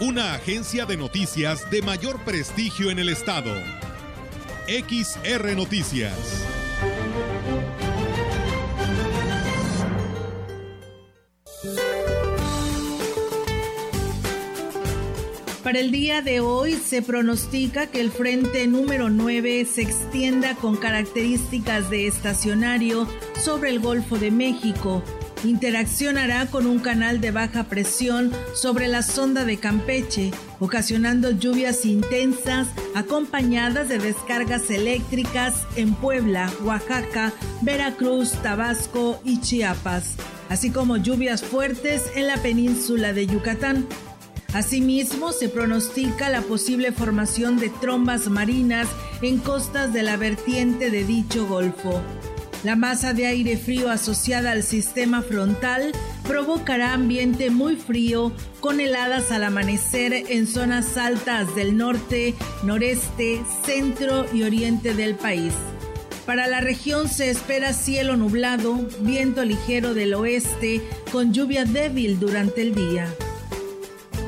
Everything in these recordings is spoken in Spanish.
Una agencia de noticias de mayor prestigio en el estado. XR Noticias. Para el día de hoy se pronostica que el frente número 9 se extienda con características de estacionario sobre el Golfo de México. Interaccionará con un canal de baja presión sobre la sonda de Campeche, ocasionando lluvias intensas acompañadas de descargas eléctricas en Puebla, Oaxaca, Veracruz, Tabasco y Chiapas, así como lluvias fuertes en la península de Yucatán. Asimismo, se pronostica la posible formación de trombas marinas en costas de la vertiente de dicho golfo. La masa de aire frío asociada al sistema frontal provocará ambiente muy frío con heladas al amanecer en zonas altas del norte, noreste, centro y oriente del país. Para la región se espera cielo nublado, viento ligero del oeste con lluvia débil durante el día.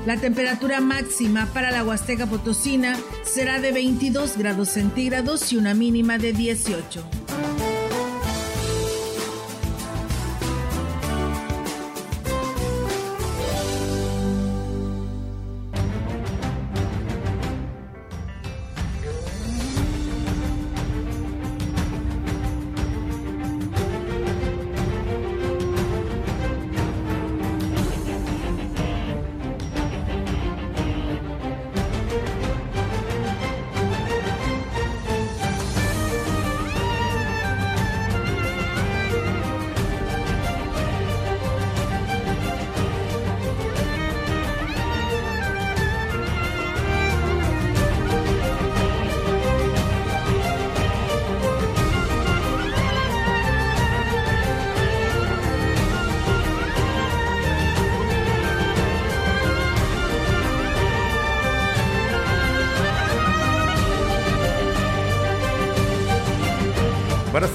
La temperatura máxima para la Huasteca Potosina será de 22 grados centígrados y una mínima de 18.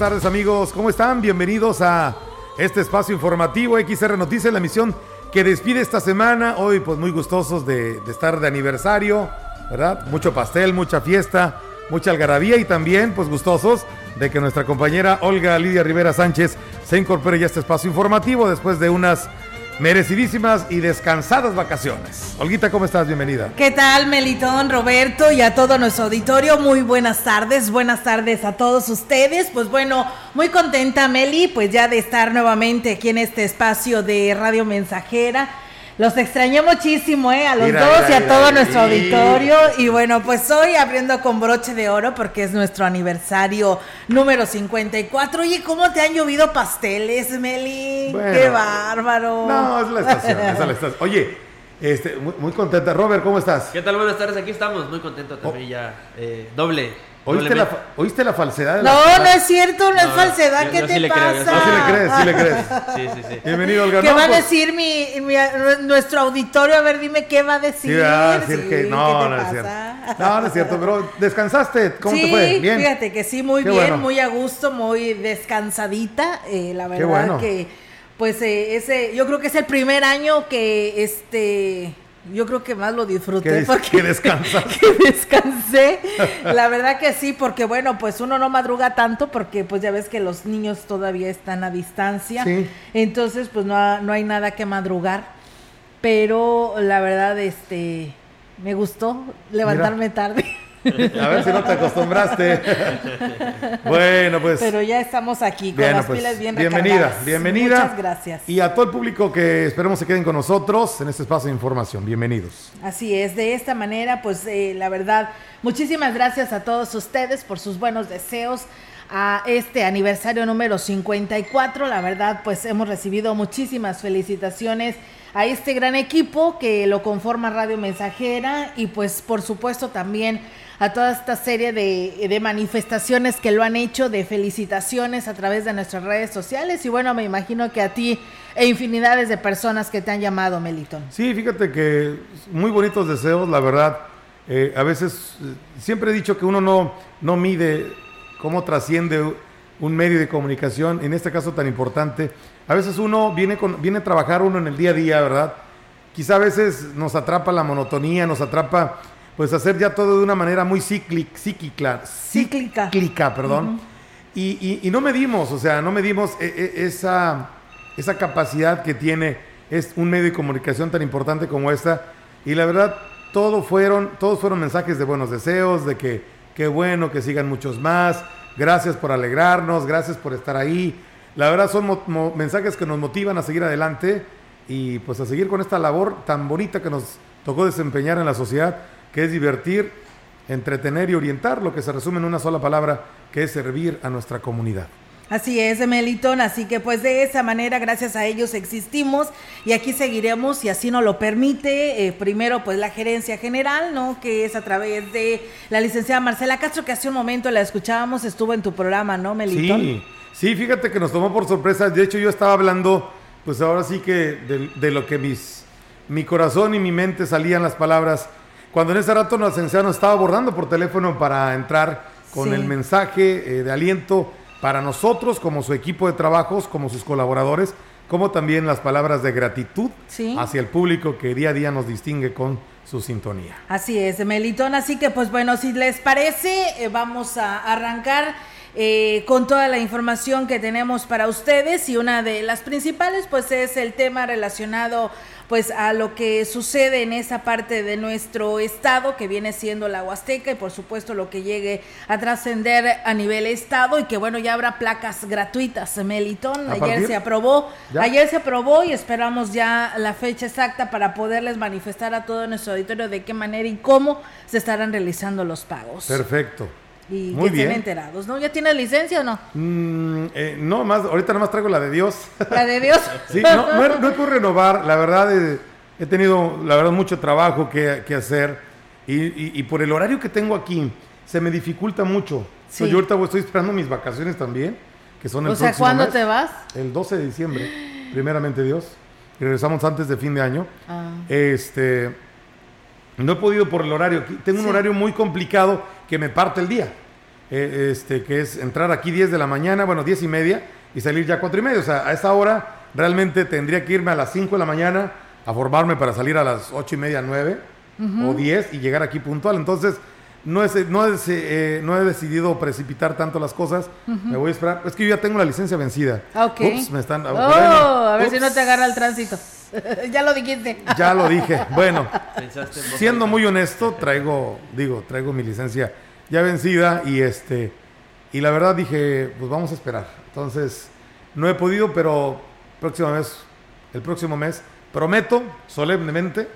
Tardes amigos, ¿cómo están? Bienvenidos a este espacio informativo XR Noticias, la emisión que despide esta semana. Hoy pues muy gustosos de, de, estar de aniversario, ¿verdad? Mucho pastel, mucha fiesta, mucha algarabía y también pues gustosos de que nuestra compañera Olga Lidia Rivera Sánchez se incorpore ya a este espacio informativo después de unas merecidísimas y descansadas vacaciones. Olguita, ¿cómo estás? Bienvenida. ¿Qué tal, Melitón, Roberto y a todo nuestro auditorio? Muy buenas tardes, buenas tardes a todos ustedes. Pues bueno, muy contenta, Meli, pues ya de estar nuevamente aquí en este espacio de Radio Mensajera. Los extrañé muchísimo, ¿eh? A los Mira, dos mira, y a mira, todo nuestro auditorio. Y bueno, pues hoy abriendo con broche de oro porque es nuestro aniversario número 54. Oye, ¿cómo te han llovido pasteles, Meli? Bueno. ¡Qué bárbaro! No, es la estación, es la estación. Oye, este, muy, muy contenta. Robert, ¿cómo estás? ¿Qué tal? Buenas tardes, aquí estamos, muy contento también ya. eh, doble. ¿Oíste la, doblemente. fa- ¿Oíste la falsedad? de la- No, no es cierto, no, es falsedad. yo- ¿Qué yo te sí pasa? creo, yo sí No, sí le crees, sí le crees. Sí, sí, sí. Bienvenido, Olga. ¿Qué No, va a decir mi, mi- nuestro auditorio? A ver, dime qué va a decir. Sí, va a decir Sí, que ¿qué no, te no es pasa? cierto. No, no es cierto, pero descansaste. ¿Cómo sí, te fue? Bien. fíjate que sí, muy Qué bien, bueno. muy a gusto, muy descansadita. eh, la verdad bueno. que, pues, eh, ese, yo creo que es el primer año que, este, yo creo que más lo disfruté. Que porque que descansas. que descansé. La verdad que sí, porque bueno, pues uno no madruga tanto porque pues ya ves que los niños todavía están a distancia. Sí. Entonces, pues no, ha- no hay nada que madrugar. Pero la verdad, este, me gustó levantarme tarde. A ver si no te acostumbraste. bueno, pues. Pero ya estamos aquí con Bueno, las pues, pilas bien bienvenida, recargadas. bienvenida. Muchas gracias. Y a todo el público que esperemos se queden con nosotros en este espacio de información. Bienvenidos. Así es, de esta manera, pues eh, la verdad, muchísimas gracias a todos ustedes por sus buenos deseos, a este aniversario número 54. La verdad, pues hemos recibido muchísimas felicitaciones a este gran equipo que lo conforma Radio Mensajera y pues por supuesto también a toda esta serie de, manifestaciones que lo han hecho, de felicitaciones a través de nuestras redes sociales y bueno, me imagino que a ti e infinidades de personas que te han llamado, Meliton. Sí, fíjate que muy bonitos deseos, la verdad. Eh, a veces, eh, siempre he dicho que uno no, no mide cómo trasciende un medio de comunicación, en este caso tan importante. A veces uno viene, con, viene a trabajar uno en el día a día, ¿verdad? Quizá a veces nos atrapa la monotonía, nos atrapa pues hacer ya todo de una manera muy cíclica, cíclica, cíclica, perdón. y, no medimos, o sea, no medimos eh, esa, esa capacidad que tiene es un medio de comunicación tan importante como esta. Y la verdad, todo fueron, todos fueron mensajes de buenos deseos, de que qué bueno, que sigan muchos más, gracias por alegrarnos, gracias por estar ahí. La verdad son mensajes que nos motivan a seguir adelante y pues a seguir con esta labor tan bonita que nos tocó desempeñar en la sociedad, que es divertir, entretener y orientar, lo que se resume en una sola palabra, que es servir a nuestra comunidad. Así es, Melitón. Así que pues de esa manera, gracias a ellos existimos y aquí seguiremos si así nos lo permite. Eh, primero pues la gerencia general, ¿no? Que es a través de la licenciada Marcela Castro, que hace un momento la escuchábamos, estuvo en tu programa, ¿no, Melitón? Sí, sí, fíjate que nos tomó por sorpresa. De hecho yo estaba hablando, pues ahora sí que de, lo que mis, mi corazón y mi mente salían las palabras. Cuando en ese rato la licenciada nos estaba abordando por teléfono para entrar con el mensaje eh, de aliento para nosotros como su equipo de trabajos, como sus colaboradores, como también las palabras de gratitud hacia el público que día a día nos distingue con su sintonía. Así es, Melitón. Así que pues bueno, si les parece, eh, vamos a arrancar. Eh, con toda la información que tenemos para ustedes y una de las principales pues es el tema relacionado pues a lo que sucede en esa parte de nuestro estado que viene siendo la Huasteca y por supuesto lo que llegue a trascender a nivel estado y que bueno ya habrá placas gratuitas. Melitón ayer se aprobó. Ayer se aprobó y esperamos ya la fecha exacta para poderles manifestar a todo nuestro auditorio de qué manera y cómo se estarán realizando los pagos. Perfecto y Muy que bien. estén enterados, ¿no? ¿Ya tienes licencia o no? Mm, eh, no, más, ahorita nada más traigo la de Dios. ¿La de Dios? sí, no, no, he, no, renovar, la verdad eh, he tenido, la verdad, mucho trabajo que, que hacer y, y, por el horario que tengo aquí se me dificulta mucho. Sí. yo ahorita estoy esperando mis vacaciones también, que son el o sea, ¿cuándo te vas? El 12 de diciembre, primeramente Dios. Y regresamos antes de fin de año. Ah. Este no he podido por el horario. Tengo un horario muy complicado que me parte el día. Eh, este, que es entrar aquí 10 de la mañana, bueno, 10 y media, y salir ya 4 y media. O sea, a esa hora realmente tendría que irme a las 5 de la mañana a formarme para salir a las 8 y media, 9 o 10 y llegar aquí puntual. Entonces, no, es, no, es, eh, no he decidido precipitar tanto las cosas. Me voy a esperar. Es que yo ya tengo la licencia vencida. Ah, ok. Ups, me están. Oh, a ver si no te agarra el tránsito. ya lo dijiste. Ya lo dije. Bueno, siendo muy honesto, traigo, digo, traigo mi licencia ya vencida y este y la verdad dije, pues vamos a esperar. Entonces, no he podido, pero próxima vez, el próximo mes, prometo solemnemente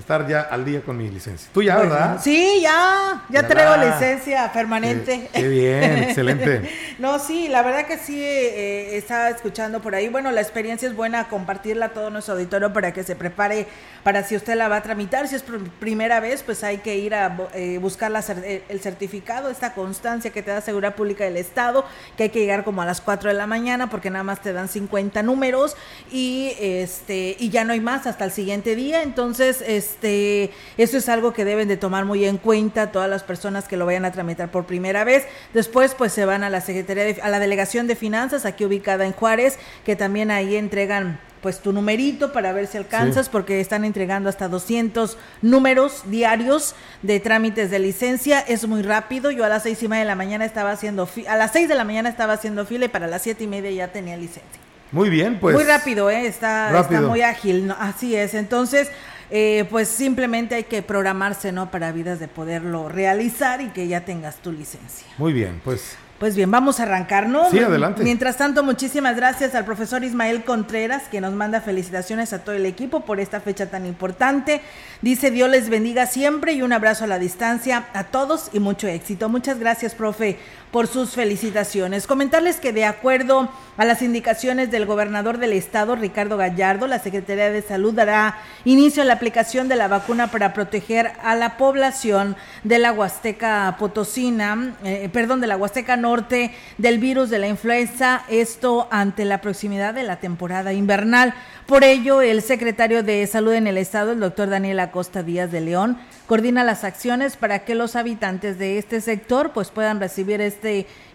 estar ya al día con mi licencia. ¿Tú ya, verdad? Sí, ya, ya, traigo licencia permanente. Qué, bien, excelente. no, sí, la verdad que sí, eh, estaba escuchando por ahí. Bueno, la experiencia es buena, compartirla a todo nuestro auditorio para que se prepare para si usted la va a tramitar. Si es por primera vez, pues hay que ir a eh, buscar eh, el certificado, esta constancia que te da Seguridad Pública del Estado, que hay que llegar como a las 4 de la mañana porque nada más te dan 50 números y, este, y ya no hay más hasta el siguiente día. Entonces, este este, eso es algo que deben de tomar muy en cuenta todas las personas que lo vayan a tramitar por primera vez. Después, pues se van a la Secretaría, a la Delegación de Finanzas, aquí ubicada en Juárez, que también ahí entregan pues tu numerito para ver si alcanzas, porque están entregando hasta 200 números diarios de trámites de licencia. Es muy rápido. Yo a las seis y media de la mañana estaba haciendo, a las seis de la mañana estaba haciendo fila y para las siete y media ya tenía licencia. Muy bien, pues. Muy rápido, ¿eh? Está, está muy ágil. Así es. Entonces, eh, pues simplemente hay que programarse, ¿no? Para vidas de poderlo realizar y que ya tengas tu licencia. Muy bien, pues Pues bien, vamos a arrancar, ¿no? Sí, adelante. Mientras tanto, muchísimas gracias al profesor Ismael Contreras, que nos manda felicitaciones a todo el equipo por esta fecha tan importante. Dice, Dios les bendiga siempre y un abrazo a la distancia a todos y mucho éxito. Muchas gracias, profe, por sus felicitaciones. Comentarles que de acuerdo a las indicaciones del gobernador del estado, Ricardo Gallardo, la Secretaría de Salud dará inicio a la aplicación de la vacuna para proteger a la población de la Huasteca Potosina, eh, perdón, de la Huasteca Norte del virus de la influenza, esto ante la proximidad de la temporada invernal. Por ello, el secretario de Salud en el Estado, el doctor Daniel Acosta Díaz de León, coordina las acciones para que los habitantes de este sector pues puedan recibir este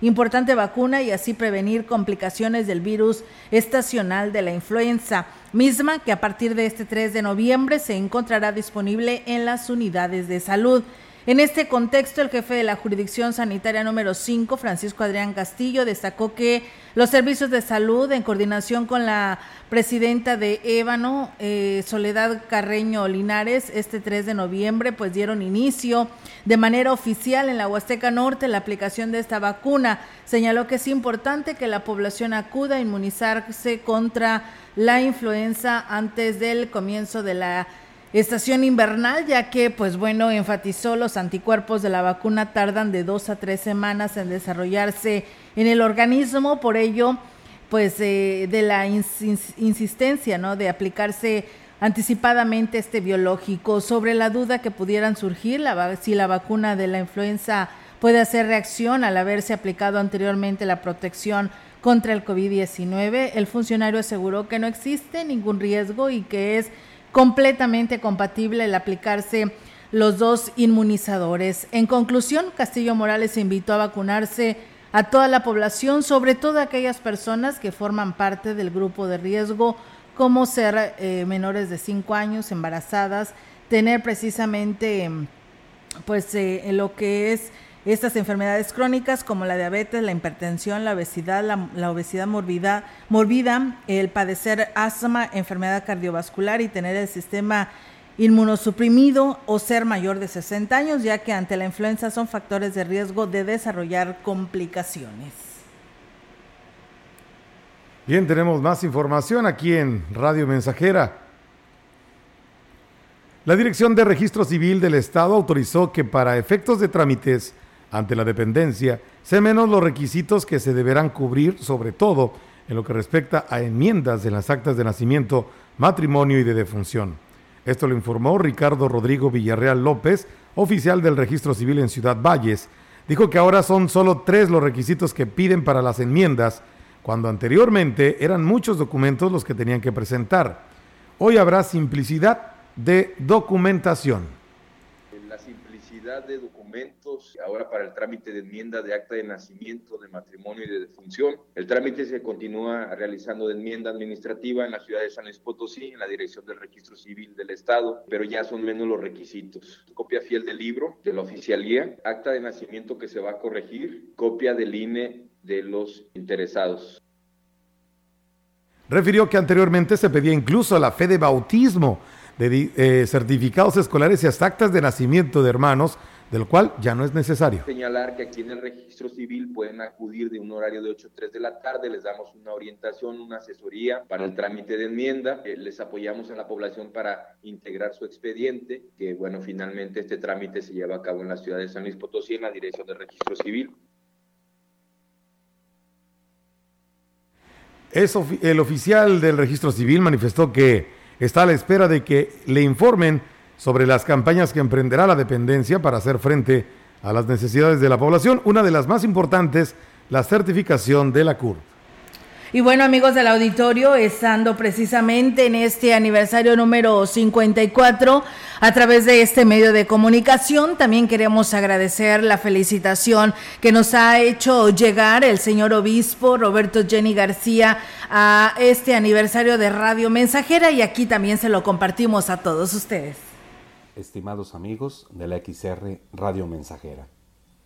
importante vacuna y así prevenir complicaciones del virus estacional de la influenza, misma que a partir de este 3 de noviembre se encontrará disponible en las unidades de salud. En este contexto, el jefe de la jurisdicción sanitaria número 5, Francisco Adrián Castillo, destacó que los servicios de salud, en coordinación con la presidenta de Ébano, eh, Soledad Carreño Linares, este 3 de noviembre, pues dieron inicio de manera oficial en la Huasteca Norte la aplicación de esta vacuna. Señaló que es importante que la población acuda a inmunizarse contra la influenza antes del comienzo de la estación invernal, ya que, pues bueno, enfatizó los anticuerpos de la vacuna tardan de dos a tres semanas en desarrollarse en el organismo, por ello, pues eh, de la insistencia, ¿no? De aplicarse anticipadamente este biológico, sobre la duda que pudieran surgir si la vacuna de la influenza puede hacer reacción al haberse aplicado anteriormente la protección contra el COVID-19, el funcionario aseguró que no existe ningún riesgo y que es completamente compatible el aplicarse los dos inmunizadores. En conclusión, Castillo Morales invitó a vacunarse a toda la población, sobre todo a aquellas personas que forman parte del grupo de riesgo, como ser eh, menores de 5 años, embarazadas, tener precisamente pues eh, lo que es estas enfermedades crónicas como la diabetes, la hipertensión, la obesidad, la, obesidad morbida, morbida, el padecer asma, enfermedad cardiovascular y tener el sistema inmunosuprimido o ser mayor de 60 años, ya que ante la influenza son factores de riesgo de desarrollar complicaciones. Bien, tenemos más información aquí en Radio Mensajera. La Dirección de Registro Civil del Estado autorizó que para efectos de trámites ante la dependencia, sé menos los requisitos que se deberán cubrir, sobre todo en lo que respecta a enmiendas de las actas de nacimiento, matrimonio y de defunción. Esto lo informó Ricardo Rodrigo Villarreal López, oficial del registro civil en Ciudad Valles. Dijo que ahora son solo tres los requisitos que piden para las enmiendas, cuando anteriormente eran muchos documentos los que tenían que presentar. Hoy habrá simplicidad de documentación. De ahora para el trámite de enmienda de acta de nacimiento, de matrimonio y de defunción. El trámite se continúa realizando de enmienda administrativa en la ciudad de San Luis Potosí, en la Dirección del Registro Civil del Estado, pero ya son menos los requisitos. Copia fiel del libro, de la oficialía, acta de nacimiento que se va a corregir, copia del INE de los interesados. Refirió que anteriormente se pedía incluso la fe de bautismo, de eh, certificados escolares y hasta actas de nacimiento de hermanos del cual ya no es necesario. Señalar que aquí en el registro civil pueden acudir de un horario de 8 a 3 de la tarde, les damos una orientación, una asesoría para el trámite de enmienda, eh, les apoyamos a la población para integrar su expediente, que bueno, finalmente este trámite se lleva a cabo en la ciudad de San Luis Potosí, en la Dirección de Registro Civil. Es el oficial del registro civil manifestó que está a la espera de que le informen sobre las campañas que emprenderá la dependencia para hacer frente a las necesidades de la población. Una de las más importantes, la certificación de la CUR. Y bueno, amigos del auditorio, estando precisamente en este aniversario número 54, a través de este medio de comunicación, también queremos agradecer la felicitación que nos ha hecho llegar el señor obispo Roberto Jenny García a este aniversario de Radio Mensajera y aquí también se lo compartimos a todos ustedes estimados amigos de la XR Radio Mensajera.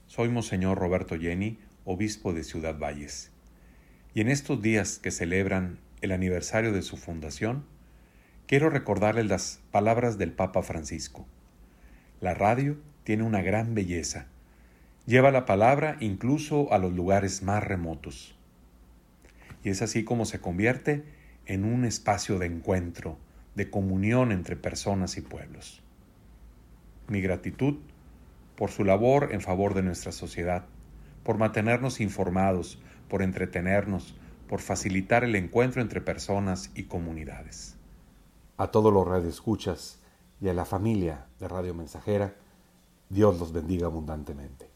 Soy Monseñor Roberto Jenny, obispo de Ciudad Valles. Y en estos días que celebran el aniversario de su fundación, quiero recordarles las palabras del Papa Francisco. La radio tiene una gran belleza, Lleva la palabra incluso a los lugares más remotos. Y es así como se convierte en un espacio de encuentro, de comunión entre personas y pueblos. Mi gratitud por su labor en favor de nuestra sociedad, por mantenernos informados, por entretenernos, por facilitar el encuentro entre personas y comunidades. A todos los radioescuchas y a la familia de Radio Mensajera, Dios los bendiga abundantemente.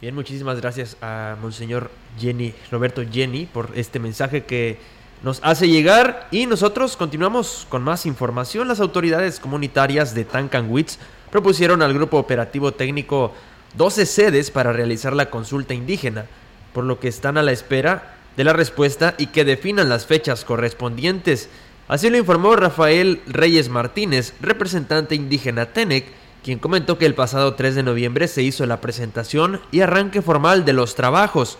Bien, muchísimas gracias a Monseñor Jenny, Roberto Jenny, por este mensaje que nos hace llegar y nosotros continuamos con más información. Las autoridades comunitarias de Tancanwitz propusieron al Grupo Operativo Técnico 12 sedes para realizar la consulta indígena, por lo que están a la espera de la respuesta y que definan las fechas correspondientes. Así lo informó Rafael Reyes Martínez, representante indígena TENEC, quien comentó que el pasado 3 de noviembre se hizo la presentación y arranque formal de los trabajos.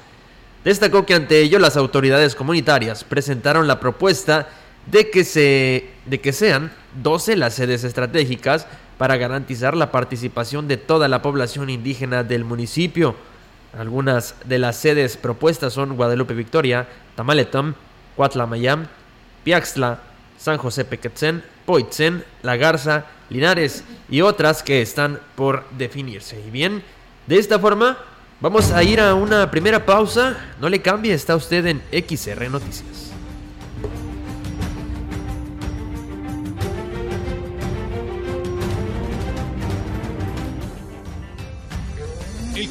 Destacó que ante ello las autoridades comunitarias presentaron la propuesta de que, se, de que sean 12 las sedes estratégicas para garantizar la participación de toda la población indígena del municipio. Algunas de las sedes propuestas son Guadalupe Victoria, Tamaletón, Cuatlamayam, Piaxtla, San José Pequetzen, Poitzen, La Garza, Linares y otras que están por definirse. Y bien, de esta forma vamos a ir a una primera pausa. No le cambie, está usted en XR Noticias.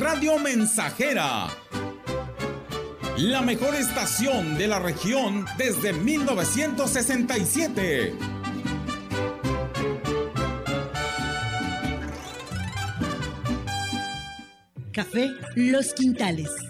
Radio Mensajera. La mejor estación de la región desde 1967. Café Los Quintales.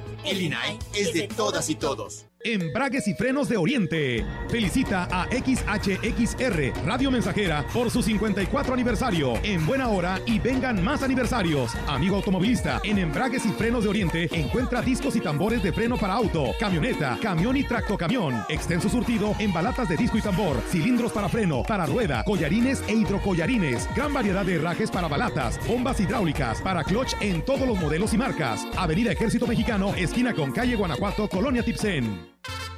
El INAI es de todas y todos. Embragues y Frenos de Oriente. Felicita a XHXR Radio Mensajera por su 54 aniversario. En buena hora y vengan más aniversarios. Amigo automovilista, en Embragues y Frenos de Oriente encuentra discos y tambores de freno para auto, camioneta, camión y tractocamión. Extenso surtido en balatas de disco y tambor, cilindros para freno, para rueda, collarines e hidrocollarines. Gran variedad de herrajes para balatas, bombas hidráulicas, para clutch en todos los modelos y marcas. Avenida Ejército Mexicano, esquina con calle Guanajuato, Colonia Tipsen.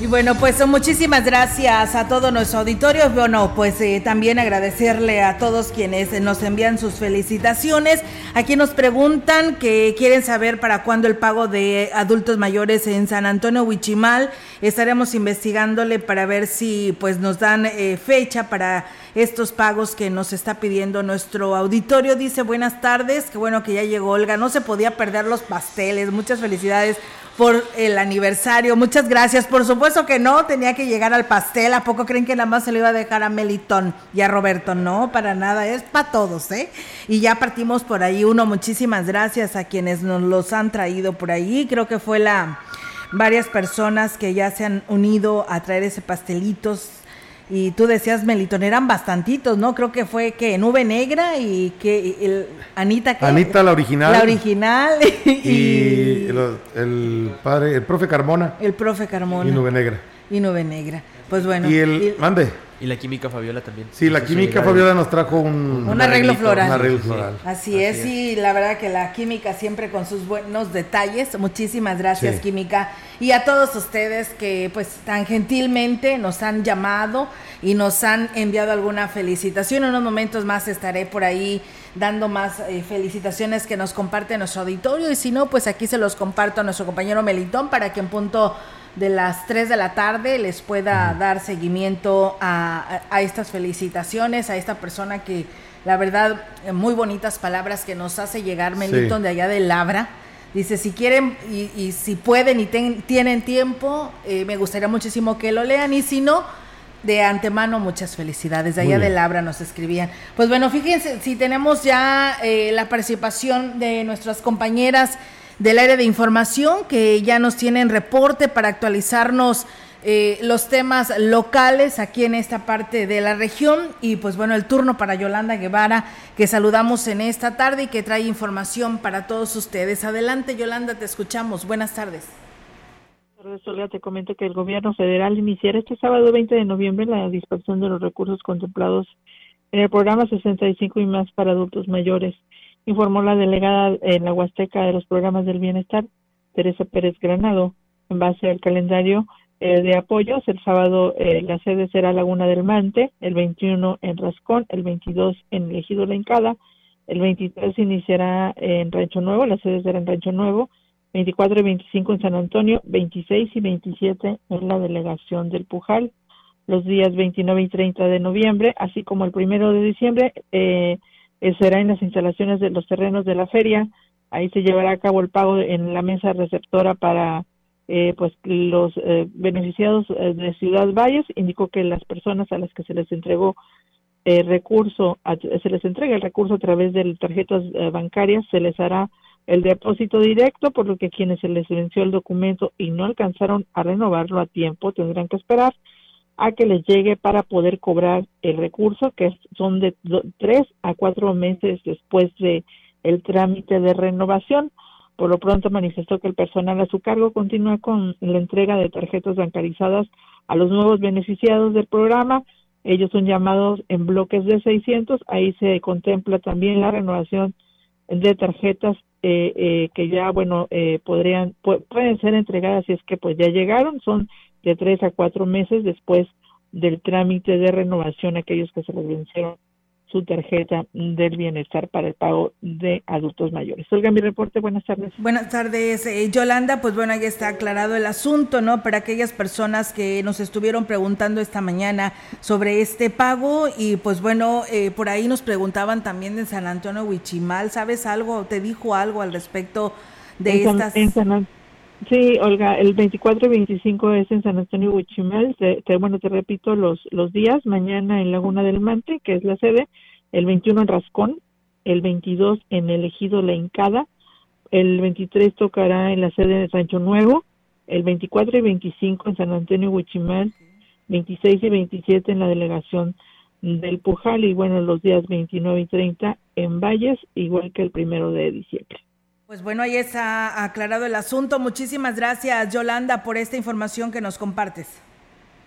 Y bueno, pues muchísimas gracias a todo nuestro auditorio. Bueno, pues eh, también agradecerle a todos quienes nos envían sus felicitaciones. Aquí nos preguntan que quieren saber para cuándo el pago de adultos mayores en San Antonio Huichimal. Estaremos investigándole para ver si pues nos dan eh, fecha para estos pagos que nos está pidiendo nuestro auditorio. Dice buenas tardes, qué bueno que ya llegó Olga. No se podía perder los pasteles. Muchas felicidades por el aniversario. Muchas gracias. Por supuesto que no, tenía que llegar al pastel. ¿A poco creen que nada más se lo iba a dejar a Melitón y a Roberto? No, para nada, es para todos, ¿eh? Y ya partimos por ahí uno. Muchísimas gracias a quienes nos los han traído por ahí. Creo que fue la varias personas que ya se han unido a traer ese pastelitos y tú decías Melitón, eran bastantitos, ¿no? Creo que fue que Nube Negra y que el, Anita Anita la original. La original y, el, padre, el profe Carmona. El profe Carmona. Y Nube Negra. Y Nube Negra. Pues bueno. Y el mande. Y la química Fabiola también. Sí, la química Fabiola nos trajo un, un arreglo floral. Un arreglo floral. Así, es, y la verdad que la química siempre con sus buenos detalles. Muchísimas gracias, química. Y a todos ustedes que pues tan gentilmente nos han llamado y nos han enviado alguna felicitación. En unos momentos más estaré por ahí dando más eh, felicitaciones que nos comparte nuestro auditorio. Y si no, pues aquí se los comparto a nuestro compañero Melitón para que en punto de las 3 de la tarde les pueda dar seguimiento a, estas felicitaciones, a esta persona que la verdad, eh, muy bonitas palabras que nos hace llegar Melitón de allá de Labra. Dice, si quieren y, si pueden y tienen tiempo, eh, me gustaría muchísimo que lo lean y si no, de antemano muchas felicidades. De allá de Labra nos escribían. Pues bueno, fíjense, si tenemos ya eh, la participación de nuestras compañeras del área de información que ya nos tienen reporte para actualizarnos eh, los temas locales aquí en esta parte de la región y pues bueno el turno para Yolanda Guevara que saludamos en esta tarde y que trae información para todos ustedes. Adelante Yolanda, te escuchamos. Buenas tardes. Olga, te comento que el gobierno federal iniciará este sábado 20 de noviembre la dispersión de los recursos contemplados en el programa 65 y más para adultos mayores informó la delegada en la Huasteca de los programas del bienestar, Teresa Pérez Granado. En base al calendario eh, de apoyos, el sábado eh, la sede será Laguna del Mante, el 21 en Rascón, el 22 en Ejido La Incada, el 23 iniciará en Rancho Nuevo, la sede será en Rancho Nuevo, 24 y 25 en San Antonio, 26 y 27 en la delegación del Pujal. Los días 29 y 30 de noviembre, así como el primero de diciembre, eh, eh, será en las instalaciones de los terrenos de la feria. Ahí se llevará a cabo el pago en la mesa receptora para eh, pues los eh, beneficiados de Ciudad Valles. Indicó que las personas a las que se les entregó el recurso, se les entrega el recurso a través de tarjetas bancarias, se les hará el depósito directo, por lo que quienes se les venció el documento y no alcanzaron a renovarlo a tiempo tendrán que esperar a que les llegue para poder cobrar el recurso, que son de tres a cuatro meses después de el trámite de renovación. Por lo pronto manifestó que el personal a su cargo continúa con la entrega de tarjetas bancarizadas a los nuevos beneficiados del programa. Ellos son llamados en bloques de 600. Ahí se contempla también la renovación de tarjetas eh, eh, que ya, bueno, eh, podrían, pueden ser entregadas si es que pues ya llegaron. Son de tres a cuatro meses después del trámite de renovación a aquellos que se les vencieron su tarjeta del bienestar para el pago de adultos mayores. Olga, mi reporte, buenas tardes. Buenas tardes, eh, Yolanda, pues bueno, ya está aclarado el asunto, ¿no? Para aquellas personas que nos estuvieron preguntando esta mañana sobre este pago y pues bueno, eh, por ahí nos preguntaban también de San Antonio Huichimal, ¿sabes algo? ¿Te dijo algo al respecto de estas... Sí, Olga, el 24 y 25 es en San Antonio Huichimel. Te, bueno, te repito los, los días. Mañana en Laguna del Mante, que es la sede. El 21 en Rascón. El 22 en el Ejido La Incada. El 23 tocará en la sede de Sancho Nuevo. El 24 y 25 en San Antonio Huichimel. 26 y 27 en la delegación del Pujal. Y bueno, los días 29 y 30 en Valles, igual que el primero de diciembre. Pues bueno, ahí está aclarado el asunto. Muchísimas gracias, Yolanda, por esta información que nos compartes.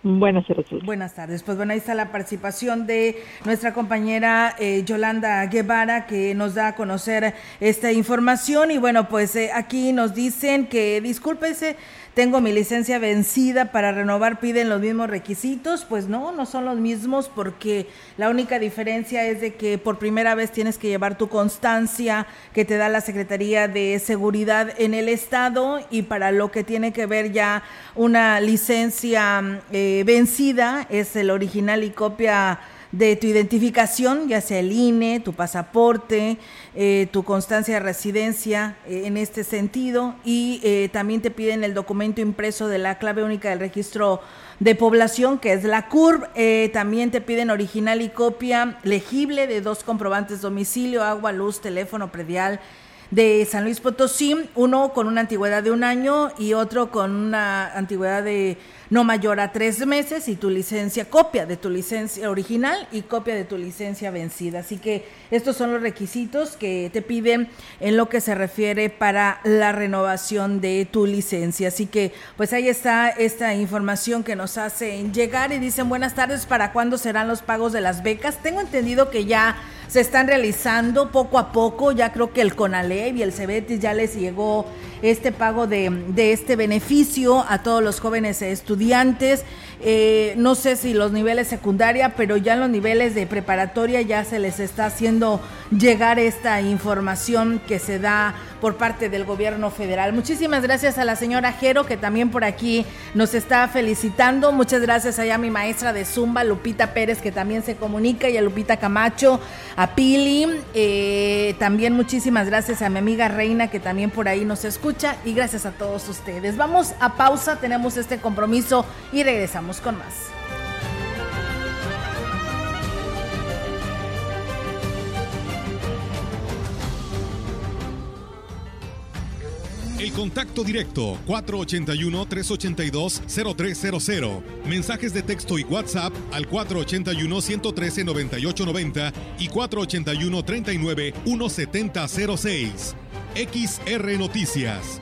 Buenas tardes. Buenas tardes. Pues bueno, ahí está la participación de nuestra compañera eh, Yolanda Guevara que nos da a conocer esta información y bueno, pues eh, aquí nos dicen que discúlpese tengo mi licencia vencida para renovar, piden los mismos requisitos, pues no, no son los mismos porque la única diferencia es de que por primera vez tienes que llevar tu constancia que te da la Secretaría de Seguridad en el Estado y para lo que tiene que ver ya una licencia eh, vencida es el original y copia de tu identificación, ya sea el INE, tu pasaporte, eh, tu constancia de residencia eh, en este sentido y eh, también te piden el documento impreso de la clave única del registro de población, que es la CURB. también te piden original y copia legible de dos comprobantes domicilio, agua, luz, teléfono predial de San Luis Potosí, uno con una antigüedad de un año y otro con una antigüedad de no mayor a tres meses y tu licencia, copia de tu licencia original y copia de tu licencia vencida. Así que estos son los requisitos que te piden en lo que se refiere para la renovación de tu licencia. Así que pues ahí está esta información que nos hacen llegar y dicen buenas tardes, ¿para cuándo serán los pagos de las becas? Tengo entendido que ya se están realizando poco a poco, ya creo que el CONALEV y el CEBETIS ya les llegó este pago de, de este beneficio a todos los jóvenes estudiantes. Eh, no sé si los niveles secundaria, pero ya en los niveles de preparatoria ya se les está haciendo llegar esta información que se da por parte del gobierno federal. Muchísimas gracias a la señora Jero, que también por aquí nos está felicitando. Muchas gracias allá a mi maestra de Zumba, Lupita Pérez, que también se comunica, y a Lupita Camacho, a Pili. Eh, también muchísimas gracias a mi amiga Reina, que también por ahí nos escucha, y gracias a todos ustedes. Vamos a pausa, tenemos este compromiso y regresamos con más. El contacto directo 481-382-0300. Mensajes de texto y WhatsApp al 481-113-9890 y 481-39-1706. XR Noticias.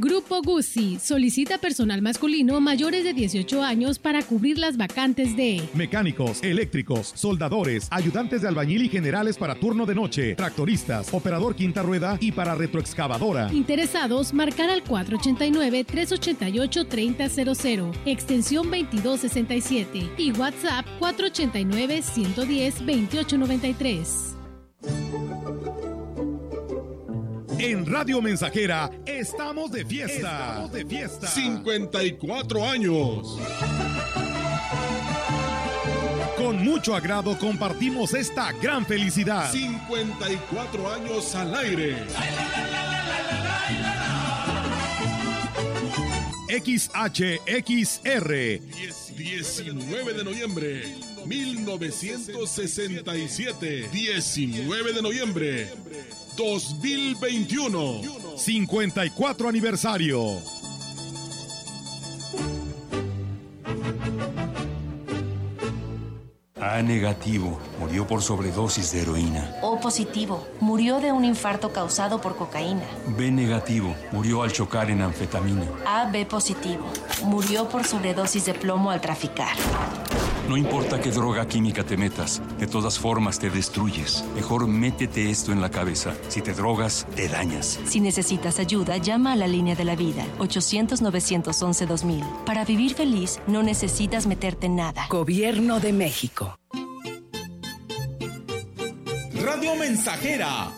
Grupo Guzzi solicita personal masculino mayores de 18 años para cubrir las vacantes de mecánicos, eléctricos, soldadores, ayudantes de albañil y generales para turno de noche, tractoristas, operador quinta rueda y para retroexcavadora. Interesados, marcar al 489-388-3000, extensión 2267 y WhatsApp 489-110-2893. En Radio Mensajera estamos de fiesta. Estamos de fiesta. 54 años. Con mucho agrado compartimos esta gran felicidad. 54 años al aire. XHXR. 19 de noviembre 1967. 19 de noviembre 2021. 54 aniversario. A negativo, murió por sobredosis de heroína. O positivo, murió de un infarto causado por cocaína. B negativo, murió al chocar en anfetamina. A B positivo, murió por sobredosis de plomo al traficar. No importa qué droga química te metas, de todas formas te destruyes. Mejor métete esto en la cabeza. Si te drogas, te dañas. Si necesitas ayuda, llama a la línea de la vida, 800-911-2000. Para vivir feliz, no necesitas meterte en nada. Gobierno de México. Radio Mensajera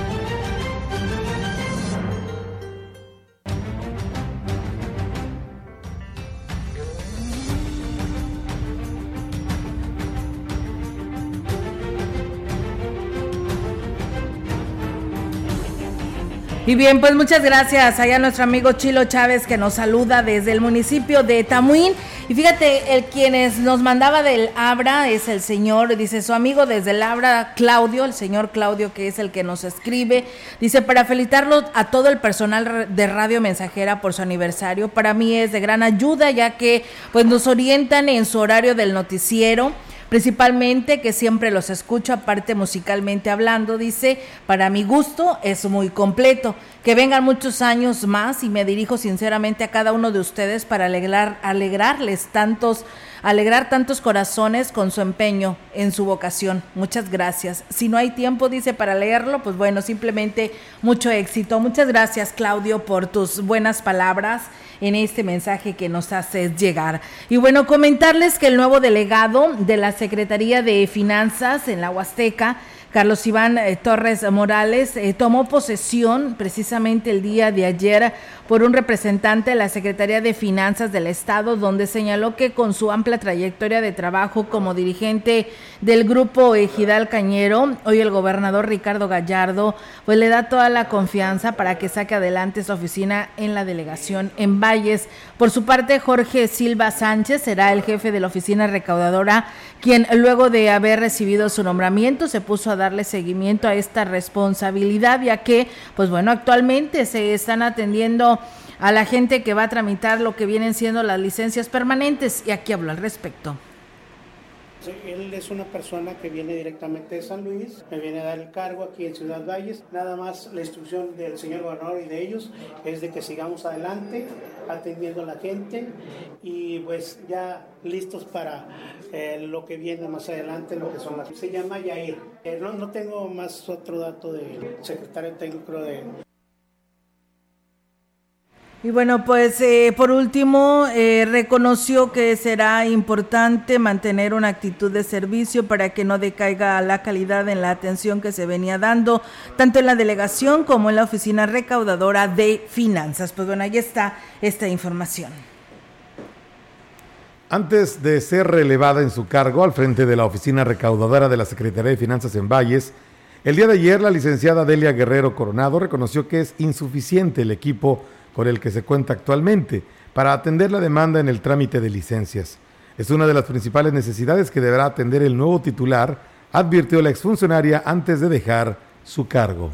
Y bien, pues muchas gracias allá nuestro amigo Chilo Chávez que nos saluda desde el municipio de Tamuín. Y fíjate, el quienes nos mandaba del Abra es el señor, dice su amigo desde el Abra, Claudio, el señor Claudio, que es el que nos escribe. Dice, para felicitarlo a todo el personal de Radio Mensajera por su aniversario, para mí es de gran ayuda, ya que pues nos orientan en su horario del noticiero principalmente que siempre los escucho, aparte musicalmente hablando, dice, para mi gusto es muy completo. Que vengan muchos años más y me dirijo sinceramente a cada uno de ustedes para alegrar, alegrarles tantos, alegrar tantos corazones con su empeño en su vocación. Muchas gracias. Si no hay tiempo, dice, para leerlo, pues bueno, simplemente mucho éxito. Muchas gracias, Claudio, por tus buenas palabras en este mensaje que nos haces llegar. Y bueno, comentarles que el nuevo delegado de la Secretaría de Finanzas en la Huasteca, Carlos Iván eh, Torres Morales eh, tomó posesión precisamente el día de ayer por un representante de la Secretaría de Finanzas del Estado, donde señaló que con su amplia trayectoria de trabajo como dirigente del grupo Ejidal Cañero, hoy el gobernador Ricardo Gallardo, pues le da toda la confianza para que saque adelante su oficina en la delegación en Valles. Por su parte, Jorge Silva Sánchez será el jefe de la oficina recaudadora, quien luego de haber recibido su nombramiento se puso a darle seguimiento a esta responsabilidad, ya que, pues bueno, actualmente se están atendiendo a la gente que va a tramitar lo que vienen siendo las licencias permanentes y aquí hablo al respecto. Él es una persona que viene directamente de San Luis, me viene a dar el cargo aquí en Ciudad Valles. Nada más la instrucción del señor gobernador y de ellos es de que sigamos adelante atendiendo a la gente y pues ya listos para eh, lo que viene más adelante, lo que son las... Se llama Yair. Eh, no, no tengo más otro dato del secretario técnico de... Y bueno, pues eh, por último, eh, reconoció que será importante mantener una actitud de servicio para que no decaiga la calidad en la atención que se venía dando, tanto en la delegación como en la oficina recaudadora de finanzas. Pues bueno, ahí está esta información. Antes de ser relevada en su cargo al frente de la oficina recaudadora de la Secretaría de Finanzas en Valles, el día de ayer la licenciada Delia Guerrero Coronado reconoció que es insuficiente el equipo con el que se cuenta actualmente para atender la demanda en el trámite de licencias. Es una de las principales necesidades que deberá atender el nuevo titular, advirtió la exfuncionaria antes de dejar su cargo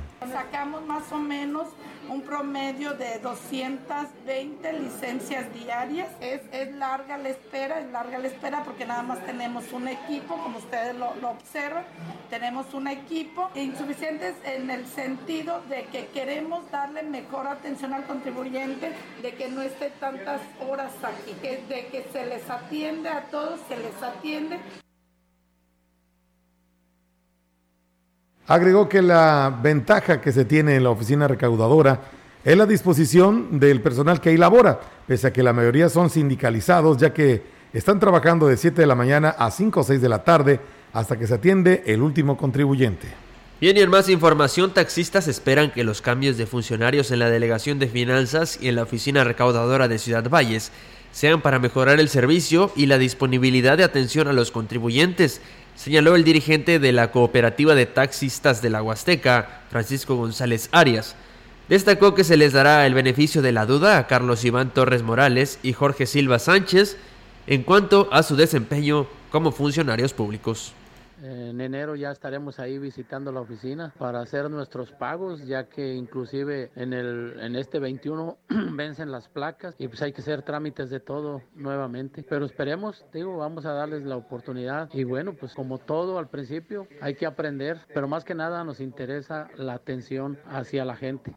promedio de 220 licencias diarias. Es, es larga la espera, es larga la espera porque nada más tenemos un equipo, como ustedes lo, observan, tenemos un equipo insuficientes en el sentido de que queremos darle mejor atención al contribuyente, de que no esté tantas horas aquí, de que se les atiende a todos, se les atiende. Agregó que la ventaja que se tiene en la oficina recaudadora es la disposición del personal que ahí labora, pese a que la mayoría son sindicalizados, ya que están trabajando de 7 de la mañana a 5 o 6 de la tarde hasta que se atiende el último contribuyente. Bien, y en más información, taxistas esperan que los cambios de funcionarios en la Delegación de Finanzas y en la Oficina Recaudadora de Ciudad Valles sean para mejorar el servicio y la disponibilidad de atención a los contribuyentes, señaló el dirigente de la Cooperativa de Taxistas de la Huasteca, Francisco González Arias. Destacó que se les dará el beneficio de la duda a Carlos Iván Torres Morales y Jorge Silva Sánchez en cuanto a su desempeño como funcionarios públicos. En enero ya estaremos ahí visitando la oficina para hacer nuestros pagos, ya que inclusive en, el, en este 21 vencen las placas y pues hay que hacer trámites de todo nuevamente. Pero esperemos, digo, vamos a darles la oportunidad y bueno, pues como todo al principio hay que aprender, pero más que nada nos interesa la atención hacia la gente.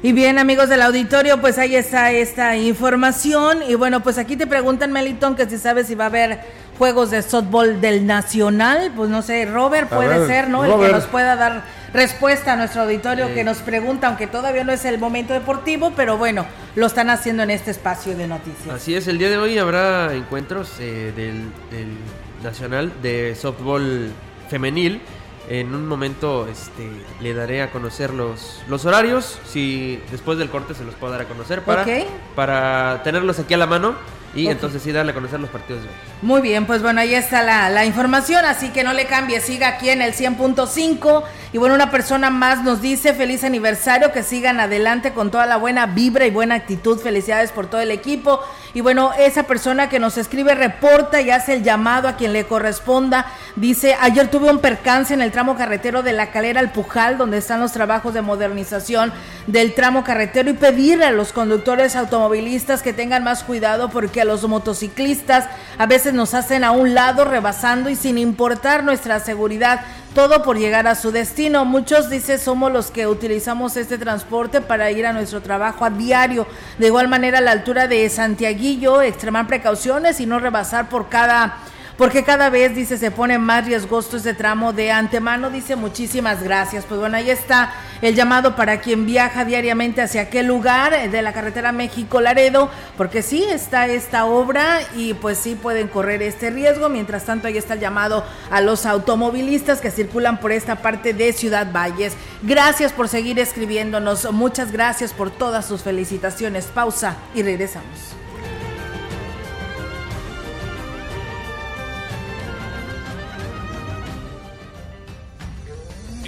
Y bien, amigos del auditorio, pues ahí está esta información. Y bueno, pues aquí te preguntan, Melitón, que si sabes si va a haber juegos de softball del Nacional. Pues no sé, Robert puede ser, ¿no? El que nos pueda dar respuesta a nuestro auditorio que nos pregunta, aunque todavía no es el momento deportivo, pero bueno, lo están haciendo en este espacio de noticias. Así es, el día de hoy habrá encuentros eh, del, del Nacional de softball femenil. En un momento este, le daré a conocer los, los horarios. Si después del corte se los puedo dar a conocer para, para tenerlos aquí a la mano. Y entonces sí darle a conocer los partidos de hoy. Muy bien, pues bueno, ahí está la, la información, así que no le cambie, siga aquí en el 100.5. Y bueno, una persona más nos dice feliz aniversario, que sigan adelante con toda la buena vibra y buena actitud. Felicidades por todo el equipo. Y bueno, esa persona que nos escribe reporta y hace el llamado a quien le corresponda. Dice, ayer tuve un percance en el tramo carretero de la calera al Pujal, donde están los trabajos de modernización del tramo carretero y pedirle a los conductores automovilistas que tengan más cuidado porque los motociclistas a veces nos hacen a un lado rebasando y sin importar nuestra seguridad todo por llegar a su destino. Muchos dicen somos los que utilizamos este transporte para ir a nuestro trabajo a diario. De igual manera a la altura de Santiaguillo, extremar precauciones y no rebasar por cada porque cada vez, dice, se pone más riesgoso este tramo de antemano, dice, muchísimas gracias. Pues bueno, ahí está el llamado para quien viaja diariamente hacia aquel lugar de la carretera México-Laredo, porque sí está esta obra y pues sí pueden correr este riesgo. Mientras tanto, ahí está el llamado a los automovilistas que circulan por esta parte de Ciudad Valles. Gracias por seguir escribiéndonos, muchas gracias por todas sus felicitaciones. Pausa y regresamos.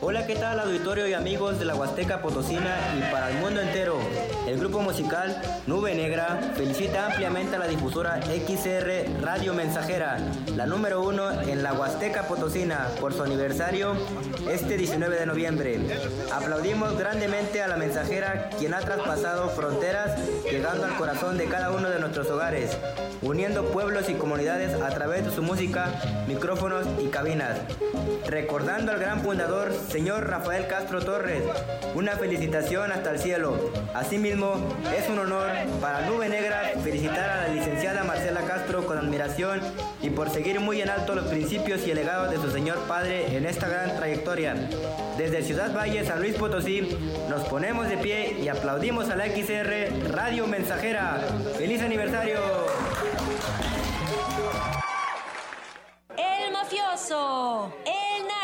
Hola, ¿qué tal auditorio y amigos de la Huasteca Potosina y para el mundo entero? El grupo musical Nube Negra felicita ampliamente a la difusora XR Radio Mensajera, la número uno en la Huasteca Potosina, por su aniversario este 19 de noviembre. Aplaudimos grandemente a la mensajera quien ha traspasado fronteras, llegando al corazón de cada uno de nuestros hogares, uniendo pueblos y comunidades a través de su música, micrófonos y cabinas. Recordando al gran fundador, señor Rafael Castro Torres, una felicitación hasta el cielo. Asimismo, es un honor para Nube Negra felicitar a la licenciada Marcela Castro con admiración y por seguir muy en alto los principios y el legado de su señor padre en esta gran trayectoria. Desde Ciudad Valle, San Luis Potosí, nos ponemos de pie y aplaudimos a la XR Radio Mensajera. ¡Feliz aniversario! El mafioso, el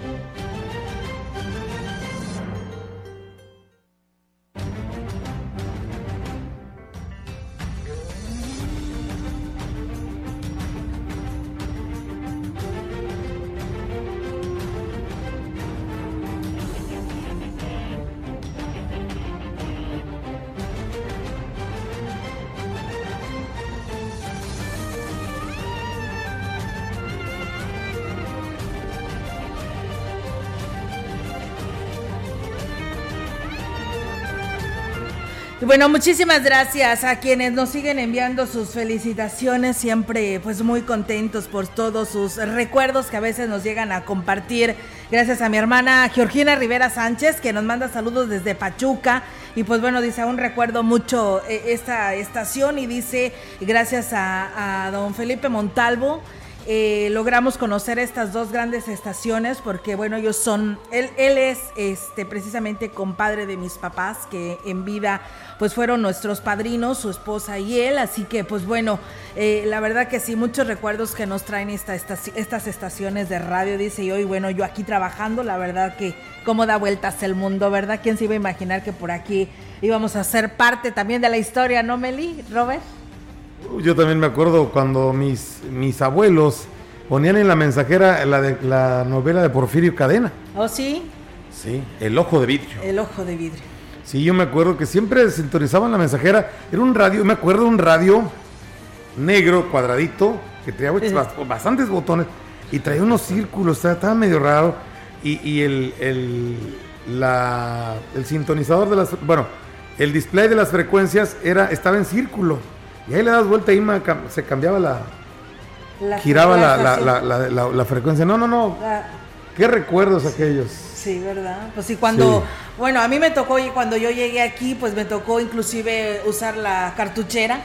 thank you bueno, muchísimas gracias a quienes nos siguen enviando sus felicitaciones, siempre pues muy contentos por todos sus recuerdos que a veces nos llegan a compartir. Gracias a mi hermana Georgina Rivera Sánchez que nos manda saludos desde Pachuca y pues bueno, dice, aún recuerdo mucho eh, esta estación y dice, gracias a, a don Felipe Montalvo. Eh, logramos conocer estas dos grandes estaciones porque bueno ellos son él, él es este precisamente compadre de mis papás que en vida pues fueron nuestros padrinos su esposa y él. Así que pues bueno eh, la verdad que sí muchos recuerdos que nos traen esta, estas estaciones de radio dice y hoy bueno yo aquí trabajando la verdad que cómo da vueltas el mundo verdad quién se iba a imaginar que por aquí íbamos a ser parte también de la historia no Meli Robert yo también me acuerdo cuando mis, mis abuelos ponían en la mensajera la, de, la novela de Porfirio Cadena. ¿Oh, sí? Sí, El Ojo de Vidrio. El Ojo de Vidrio. Sí, yo me acuerdo que siempre sintonizaban la mensajera. Era un radio, me acuerdo de un radio negro, cuadradito, que tenía bastantes botones y traía unos círculos, estaba medio raro. Y, y el, el, la, el sintonizador de las. Bueno, el display de las frecuencias era, estaba en círculo. Y ahí le das vuelta y se cambiaba la. giraba la, la, frecuencia. No, no, no. Qué recuerdos aquellos. Sí, ¿verdad? Pues sí, cuando. Bueno, a mí me tocó, cuando yo llegué aquí, pues me tocó inclusive usar la cartuchera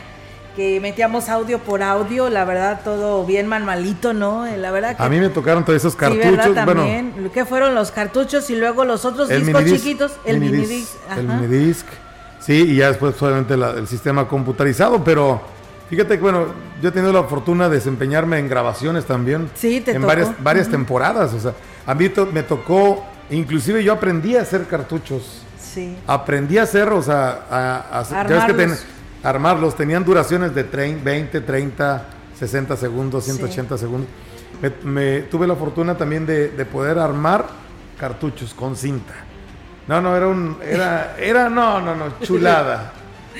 que metíamos audio por audio, la verdad todo bien manualito, ¿no? La verdad que, A mí me tocaron todos esos cartuchos, sí, También. Bueno, ¿Qué fueron los cartuchos y luego los otros discos chiquitos? El minidisc. El minidisc. Sí, y ya después obviamente el sistema computarizado, pero fíjate que bueno, yo he tenido la fortuna de desempeñarme en grabaciones también. Sí, te En varias, varias temporadas, o sea, a mí me tocó, inclusive yo aprendí a hacer cartuchos. Sí. Aprendí a hacer, o sea, a, armarlos. armarlos, tenían duraciones de 20, 30, 60 segundos, 180 segundos. Me, tuve la fortuna también de, de poder armar cartuchos con cinta. No, no, era un. Era, era no, no, no, chulada.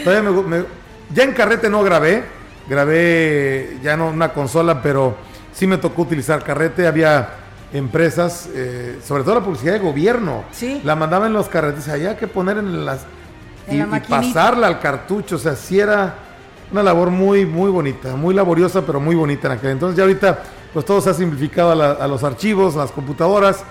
Todavía me, ya en carrete no grabé. Grabé ya no una consola, pero sí me tocó utilizar carrete. Había empresas, eh, sobre todo la publicidad de gobierno. Sí. La mandaban en los carretes. Había que poner en las. y, pasarla al cartucho. O sea, sí era una labor muy, muy bonita. Muy laboriosa, pero muy bonita en aquel entonces. Ya ahorita, pues todo se ha simplificado a, a los archivos, a las computadoras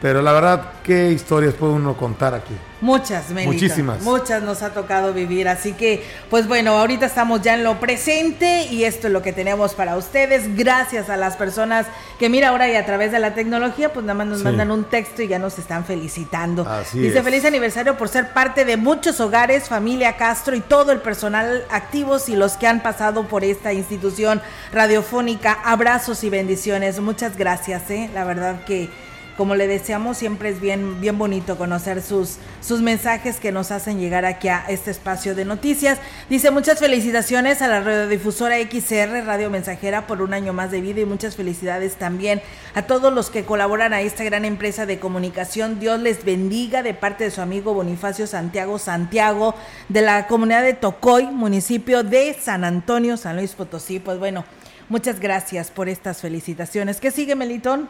pero la verdad, ¿qué historias puede uno contar aquí? Muchas, Melita, Muchísimas. Muchas nos ha tocado vivir. Así que, pues bueno, ahorita estamos ya en lo presente y esto es lo que tenemos para ustedes. Gracias a las personas que, mira, ahora y a través de la tecnología, pues nada más nos mandan un texto y ya nos están felicitando. Dice feliz aniversario por ser parte de muchos hogares, familia Castro y todo el personal activos y los que han pasado por esta institución radiofónica. Abrazos y bendiciones. Muchas gracias, ¿eh? La verdad que como le deseamos, siempre es bien, bien bonito conocer sus, sus mensajes que nos hacen llegar aquí a este espacio de noticias. Dice muchas felicitaciones a la radiodifusora XR, Radio Mensajera, por un año más de vida y muchas felicidades también a todos los que colaboran a esta gran empresa de comunicación. Dios les bendiga de parte de su amigo Bonifacio Santiago Santiago de la comunidad de Tocoy, municipio de San Antonio, San Luis Potosí. Pues bueno, muchas gracias por estas felicitaciones. ¿Qué sigue, Melitón?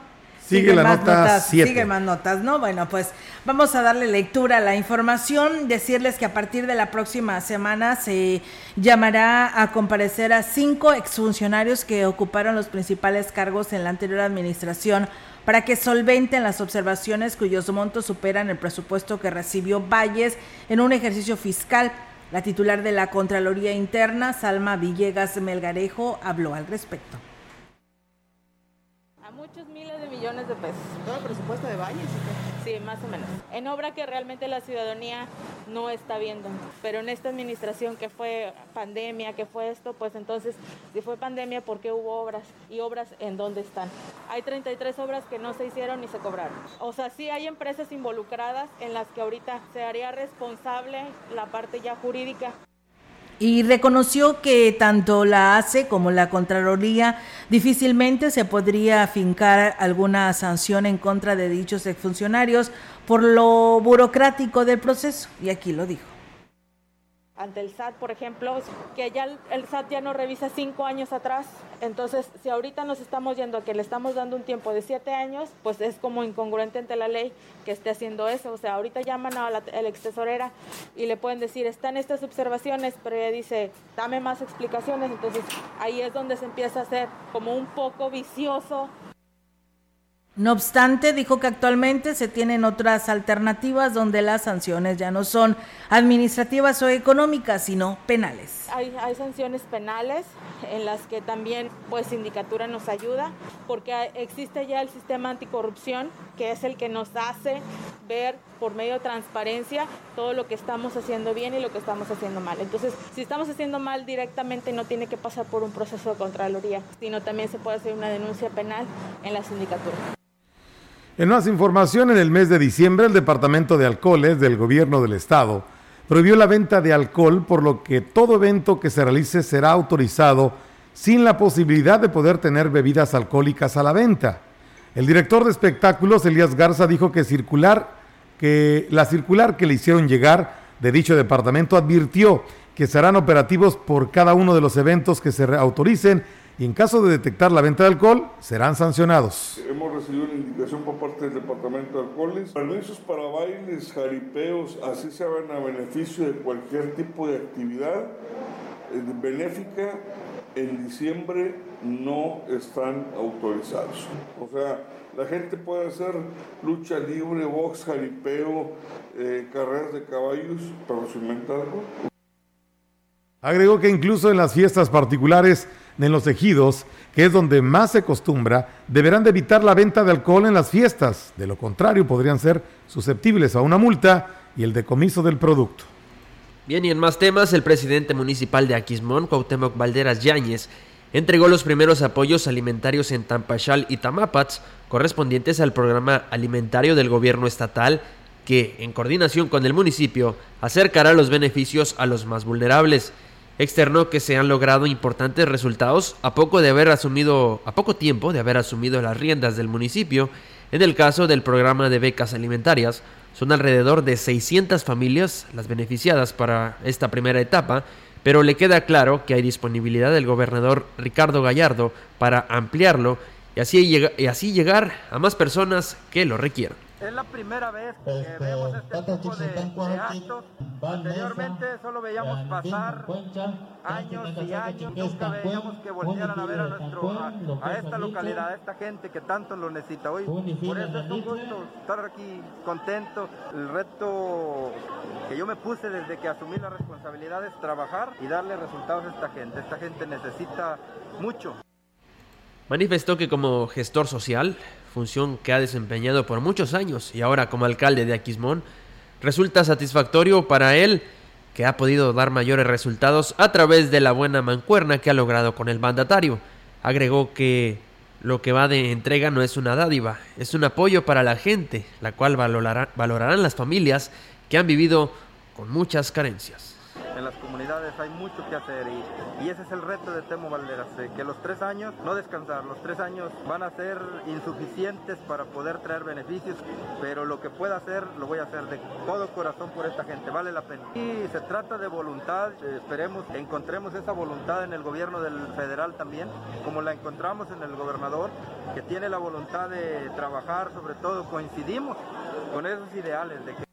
Sigue, la más nota notas, sigue más notas, ¿no? Bueno, pues vamos a darle lectura a la información, decirles que a partir de la próxima semana se llamará a comparecer a cinco exfuncionarios que ocuparon los principales cargos en la anterior administración para que solventen las observaciones cuyos montos superan el presupuesto que recibió Valles en un ejercicio fiscal. La titular de la Contraloría Interna, Salma Villegas Melgarejo, habló al respecto Muchos miles de millones de pesos. ¿Todo el presupuesto de Valles? Sí, más o menos. En obra que realmente la ciudadanía no está viendo. Pero en esta administración que fue pandemia, que fue esto, pues entonces, si fue pandemia, ¿por qué hubo obras? ¿Y obras en dónde están? Hay 33 obras que no se hicieron ni se cobraron. O sea, sí hay empresas involucradas en las que ahorita se haría responsable la parte ya jurídica y reconoció que tanto la ACE como la Contraloría difícilmente se podría afincar alguna sanción en contra de dichos exfuncionarios por lo burocrático del proceso, y aquí lo dijo ante el SAT, por ejemplo, que ya el SAT ya no revisa cinco años atrás. Entonces, si ahorita nos estamos yendo a que le estamos dando un tiempo de siete años, pues es como incongruente ante la ley que esté haciendo eso. O sea, ahorita llaman a la, ex tesorera y le pueden decir, están estas observaciones, pero ella dice, dame más explicaciones. Entonces, ahí es donde se empieza a hacer como un poco vicioso no obstante, dijo que actualmente se tienen otras alternativas donde las sanciones ya no son administrativas o económicas, sino penales. Hay, sanciones penales en las que también pues sindicatura nos ayuda porque existe ya el sistema anticorrupción que es el que nos hace ver por medio de transparencia todo lo que estamos haciendo bien y lo que estamos haciendo mal. Entonces, si estamos haciendo mal directamente no tiene que pasar por un proceso de contraloría, sino también se puede hacer una denuncia penal en la sindicatura. En más información, en el mes de diciembre, el Departamento de Alcoholes del Gobierno del Estado prohibió la venta de alcohol, por lo que todo evento que se realice será autorizado sin la posibilidad de poder tener bebidas alcohólicas a la venta. El director de espectáculos, Elías Garza, dijo que la circular que le hicieron llegar de dicho departamento advirtió que serán operativos por cada uno de los eventos que se autoricen y en caso de detectar la venta de alcohol, serán sancionados. Hemos recibido una indicación por parte del Departamento de Alcoholes. Permisos para bailes, jaripeos, así se van a beneficio de cualquier tipo de actividad eh, benéfica, en diciembre no están autorizados. O sea, la gente puede hacer lucha libre, box, jaripeo, eh, carreras de caballos, pero sin alcohol. Agregó que incluso en las fiestas particulares en los ejidos, que es donde más se acostumbra, deberán de evitar la venta de alcohol en las fiestas. De lo contrario, podrían ser susceptibles a una multa y el decomiso del producto. Bien, y en más temas, el presidente municipal de Aquismón, Cuauhtémoc Valderas Yáñez, entregó los primeros apoyos alimentarios en Tampachal y Tamapats, correspondientes al programa alimentario del gobierno estatal, que, en coordinación con el municipio, acercará los beneficios a los más vulnerables externó que se han logrado importantes resultados a poco de haber asumido a poco tiempo de haber asumido las riendas del municipio. En el caso del programa de becas alimentarias, son alrededor de 600 familias las beneficiadas para esta primera etapa, pero le queda claro que hay disponibilidad del gobernador Ricardo Gallardo para ampliarlo y así, y así llegar a más personas que lo requieran. Es la primera vez que vemos este tipo de, actos. Anteriormente solo veíamos pasar años y años, nunca veíamos que volvieran a ver a, nuestro, a, esta localidad, a esta gente que tanto lo necesita hoy. Por eso es un gusto estar aquí contento. El reto que yo me puse desde que asumí la responsabilidad es trabajar y darle resultados a esta gente. Esta gente necesita mucho. Manifestó que como gestor social función que ha desempeñado por muchos años y ahora como alcalde de Aquismón, resulta satisfactorio para él que ha podido dar mayores resultados a través de la buena mancuerna que ha logrado con el mandatario. Agregó que lo que va de entrega no es una dádiva, es un apoyo para la gente, la cual valorarán las familias que han vivido con muchas carencias en las comunidades hay mucho que hacer y, ese es el reto de Temo Valderas, que los tres años, no descansar, los tres años van a ser insuficientes para poder traer beneficios, pero lo que pueda hacer lo voy a hacer de todo corazón por esta gente, vale la pena. Y se trata de voluntad, eh, esperemos encontremos esa voluntad en el gobierno del federal también, como la encontramos en el gobernador, que tiene la voluntad de trabajar, sobre todo coincidimos con esos ideales de que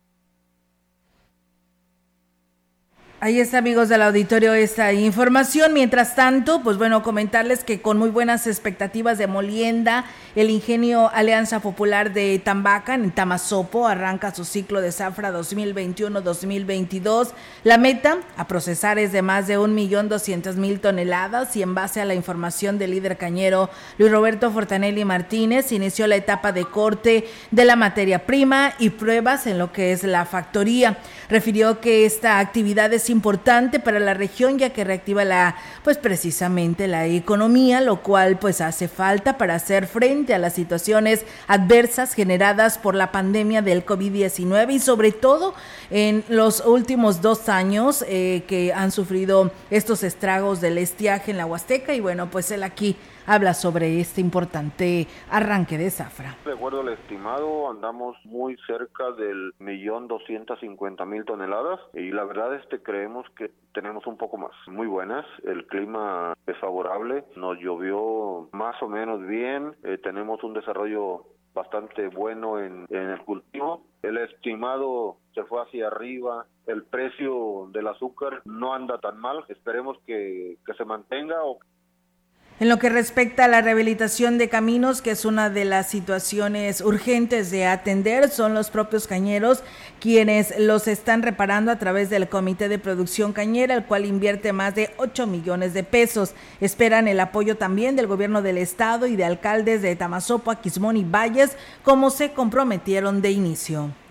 Ahí está, amigos del auditorio, esta información. Mientras tanto, pues bueno, comentarles que con muy buenas expectativas de Molienda, el ingenio Alianza Popular de Tambaca, en Tamazopo, arranca su ciclo de zafra 2021-2022. La meta a procesar es de más de 1.200.000 toneladas y en base a la información del líder cañero Luis Roberto Fortanelli Martínez, inició la etapa de corte de la materia prima y pruebas en lo que es la factoría. Refirió que esta actividad es importante para la región ya que reactiva la pues precisamente la economía, lo cual pues hace falta para hacer frente a las situaciones adversas generadas por la pandemia del COVID-19 y sobre todo en los últimos dos años eh, que han sufrido estos estragos del estiaje en la Huasteca y bueno, pues él aquí habla sobre este importante arranque de zafra. De acuerdo al estimado, andamos muy cerca del millón doscientos cincuenta mil toneladas y la verdad este creemos que tenemos un poco más. Muy buenas, el clima es favorable, nos llovió más o menos bien, eh, tenemos un desarrollo bastante bueno en, en el cultivo. El estimado se fue hacia arriba, el precio del azúcar no anda tan mal, esperemos que, que se mantenga o en lo que respecta a la rehabilitación de caminos, que es una de las situaciones urgentes de atender, son los propios cañeros quienes los están reparando a través del Comité de Producción Cañera, el cual invierte más de 8 millones de pesos. Esperan el apoyo también del gobierno del estado y de alcaldes de Tamazopo, Quismón y Valles, como se comprometieron de inicio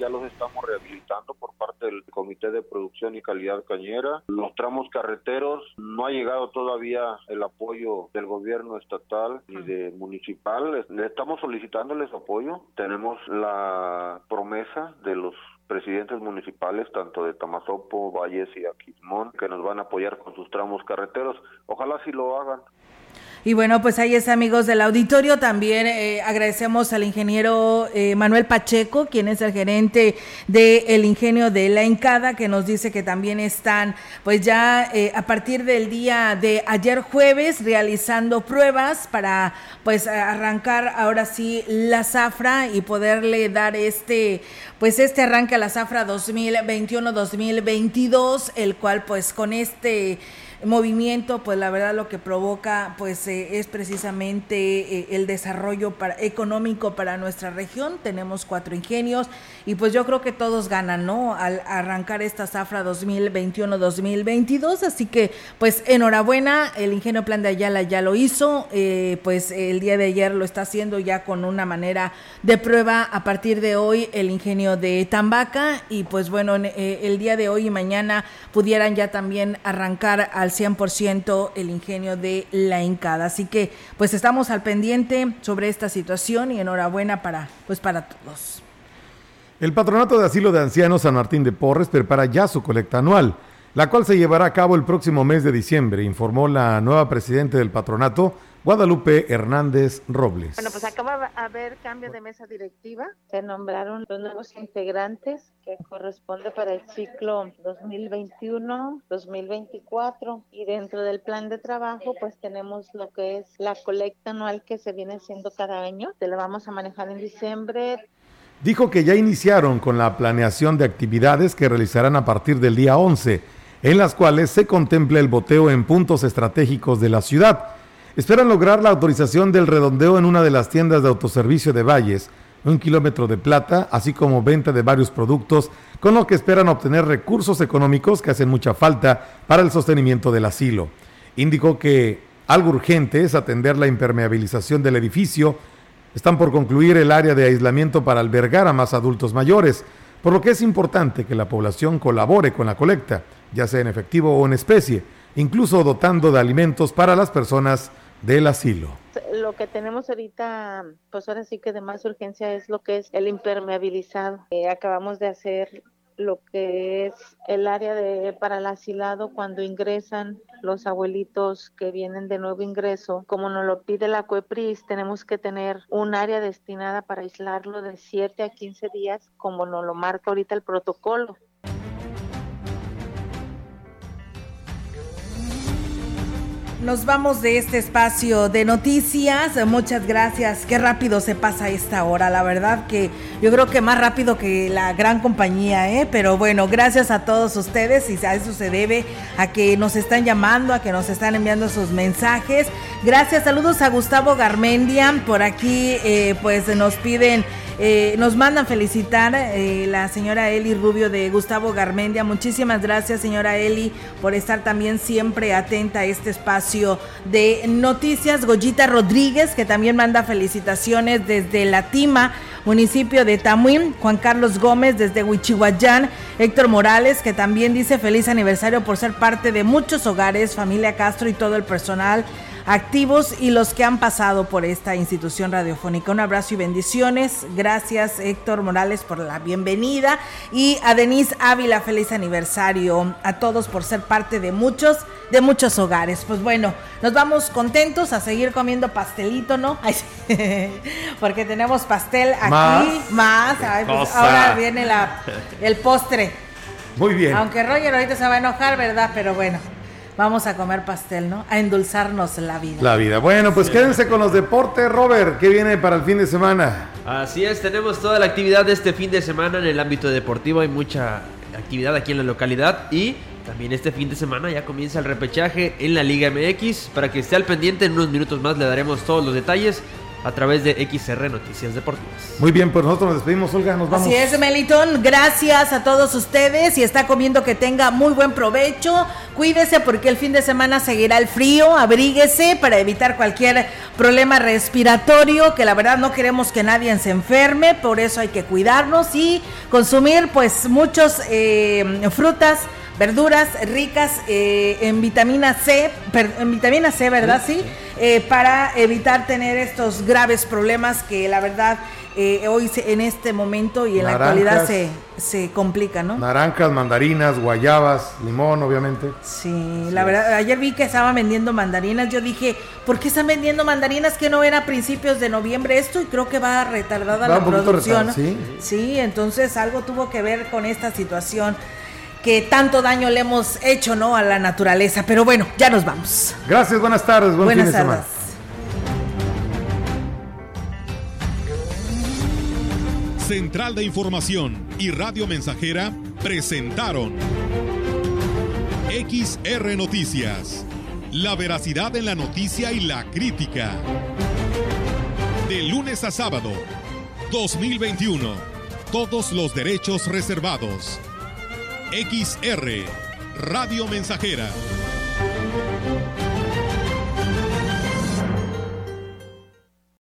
ya los estamos rehabilitando por parte del Comité de Producción y Calidad Cañera. Los tramos carreteros no ha llegado todavía el apoyo del gobierno estatal y de municipal. Le estamos solicitándoles apoyo. Tenemos la promesa de los presidentes municipales, tanto de Tamazopo, Valles y Aquismón, que nos van a apoyar con sus tramos carreteros. Ojalá si lo hagan. Y bueno, pues ahí está, amigos del auditorio. También eh, agradecemos al ingeniero eh, Manuel Pacheco, quien es el gerente del ingenio de La Encada, que nos dice que también están, pues ya eh, a partir del día de ayer jueves, realizando pruebas para, pues, arrancar ahora sí la zafra y poderle dar este, pues, este arranque a la zafra 2021-2022, el cual, pues, con este movimiento, pues la verdad lo que provoca pues eh, es precisamente eh, el desarrollo para, económico para nuestra región. Tenemos cuatro ingenios y pues yo creo que todos ganan, ¿no? Al arrancar esta zafra 2021-2022. Así que pues enhorabuena, el ingenio Plan de Ayala ya lo hizo, eh, pues el día de ayer lo está haciendo ya con una manera de prueba a partir de hoy el ingenio de Tambaca y pues bueno, el día de hoy y mañana pudieran ya también arrancar al 100% el ingenio de la Incada. Así que pues estamos al pendiente sobre esta situación y enhorabuena para pues para todos. El Patronato de Asilo de Ancianos San Martín de Porres prepara ya su colecta anual, la cual se llevará a cabo el próximo mes de diciembre, informó la nueva presidenta del patronato, Guadalupe Hernández Robles. Bueno, pues acaba de haber cambio de mesa directiva. Se nombraron los nuevos integrantes que corresponde para el ciclo 2021-2024 y dentro del plan de trabajo pues tenemos lo que es la colecta anual que se viene haciendo cada año. Se la vamos a manejar en diciembre. Dijo que ya iniciaron con la planeación de actividades que realizarán a partir del día 11, en las cuales se contempla el boteo en puntos estratégicos de la ciudad esperan lograr la autorización del redondeo en una de las tiendas de autoservicio de Valles, un kilómetro de plata, así como venta de varios productos, con lo que esperan obtener recursos económicos que hacen mucha falta para el sostenimiento del asilo. Indicó que algo urgente es atender la impermeabilización del edificio. Están por concluir el área de aislamiento para albergar a más adultos mayores, por lo que es importante que la población colabore con la colecta, ya sea en efectivo o en especie, incluso dotando de alimentos para las personas del asilo. Lo que tenemos ahorita, pues ahora sí que de más urgencia es lo que es el impermeabilizado. Eh, acabamos de hacer lo que es el área de para el asilado cuando ingresan los abuelitos que vienen de nuevo ingreso, como nos lo pide la CUEPRIS, tenemos que tener un área destinada para aislarlo de 7 a 15 días, como nos lo marca ahorita el protocolo. Nos vamos de este espacio de noticias. Muchas gracias. Qué rápido se pasa esta hora. La verdad que yo creo que más rápido que la gran compañía, ¿eh? Pero bueno, gracias a todos ustedes y a eso se debe a que nos están llamando, a que nos están enviando sus mensajes. Gracias, saludos a Gustavo Garmendia. Por aquí, eh, pues nos piden eh, nos mandan felicitar eh, la señora Eli Rubio de Gustavo Garmendia. Muchísimas gracias, señora Eli, por estar también siempre atenta a este espacio de noticias. Goyita Rodríguez, que también manda felicitaciones desde La Tima, municipio de Tamuín. Juan Carlos Gómez desde Huichihuayán. Héctor Morales, que también dice feliz aniversario por ser parte de muchos hogares, familia Castro y todo el personal activos y los que han pasado por esta institución radiofónica. Un abrazo y bendiciones. Gracias Héctor Morales por la bienvenida y a Denise Ávila, feliz aniversario. A todos por ser parte de muchos, de muchos hogares. Pues bueno, nos vamos contentos a seguir comiendo pastelito, ¿no? porque tenemos pastel aquí, más. Pues ahora viene la, el postre. Muy bien. Aunque Roger ahorita se va a enojar, ¿verdad? Pero bueno. Vamos a comer pastel, ¿no? A endulzarnos la vida. La vida. Bueno, pues quédense con los deportes, Robert. ¿Qué viene para el fin de semana? Así es, tenemos toda la actividad de este fin de semana en el ámbito deportivo. Hay mucha actividad aquí en la localidad y también este fin de semana ya comienza el repechaje en la Liga MX. Para que esté al pendiente, en unos minutos más le daremos todos los detalles a través de XR Noticias Deportivas. Muy bien, pues nosotros nos despedimos, Olga, nos vamos. Así es, Melitón, gracias a todos ustedes y está comiendo que tenga muy buen provecho. Cuídese porque el fin de semana seguirá el frío, abríguese para evitar cualquier problema respiratorio, que la verdad no queremos que nadie se enferme, por eso hay que cuidarnos y consumir pues muchos eh, frutas verduras ricas eh, en vitamina C, en vitamina C, ¿verdad? Sí, eh, para evitar tener estos graves problemas que la verdad eh, hoy en este momento y en la actualidad se, se complica, ¿no? Naranjas, mandarinas, guayabas, limón, obviamente. Sí, la verdad, ayer vi que estaban vendiendo mandarinas, yo dije, ¿por qué están vendiendo mandarinas que no era a principios de noviembre esto? Y creo que va retardada la producción. ¿sí? sí, entonces algo tuvo que ver con esta situación que tanto daño le hemos hecho ¿no? a la naturaleza. Pero bueno, ya nos vamos. Gracias, buenas tardes, buen buenas fin de tardes. semana. Central de Información y Radio Mensajera presentaron XR Noticias. La veracidad en la noticia y la crítica. De lunes a sábado, 2021. Todos los derechos reservados. XR, Radio Mensajera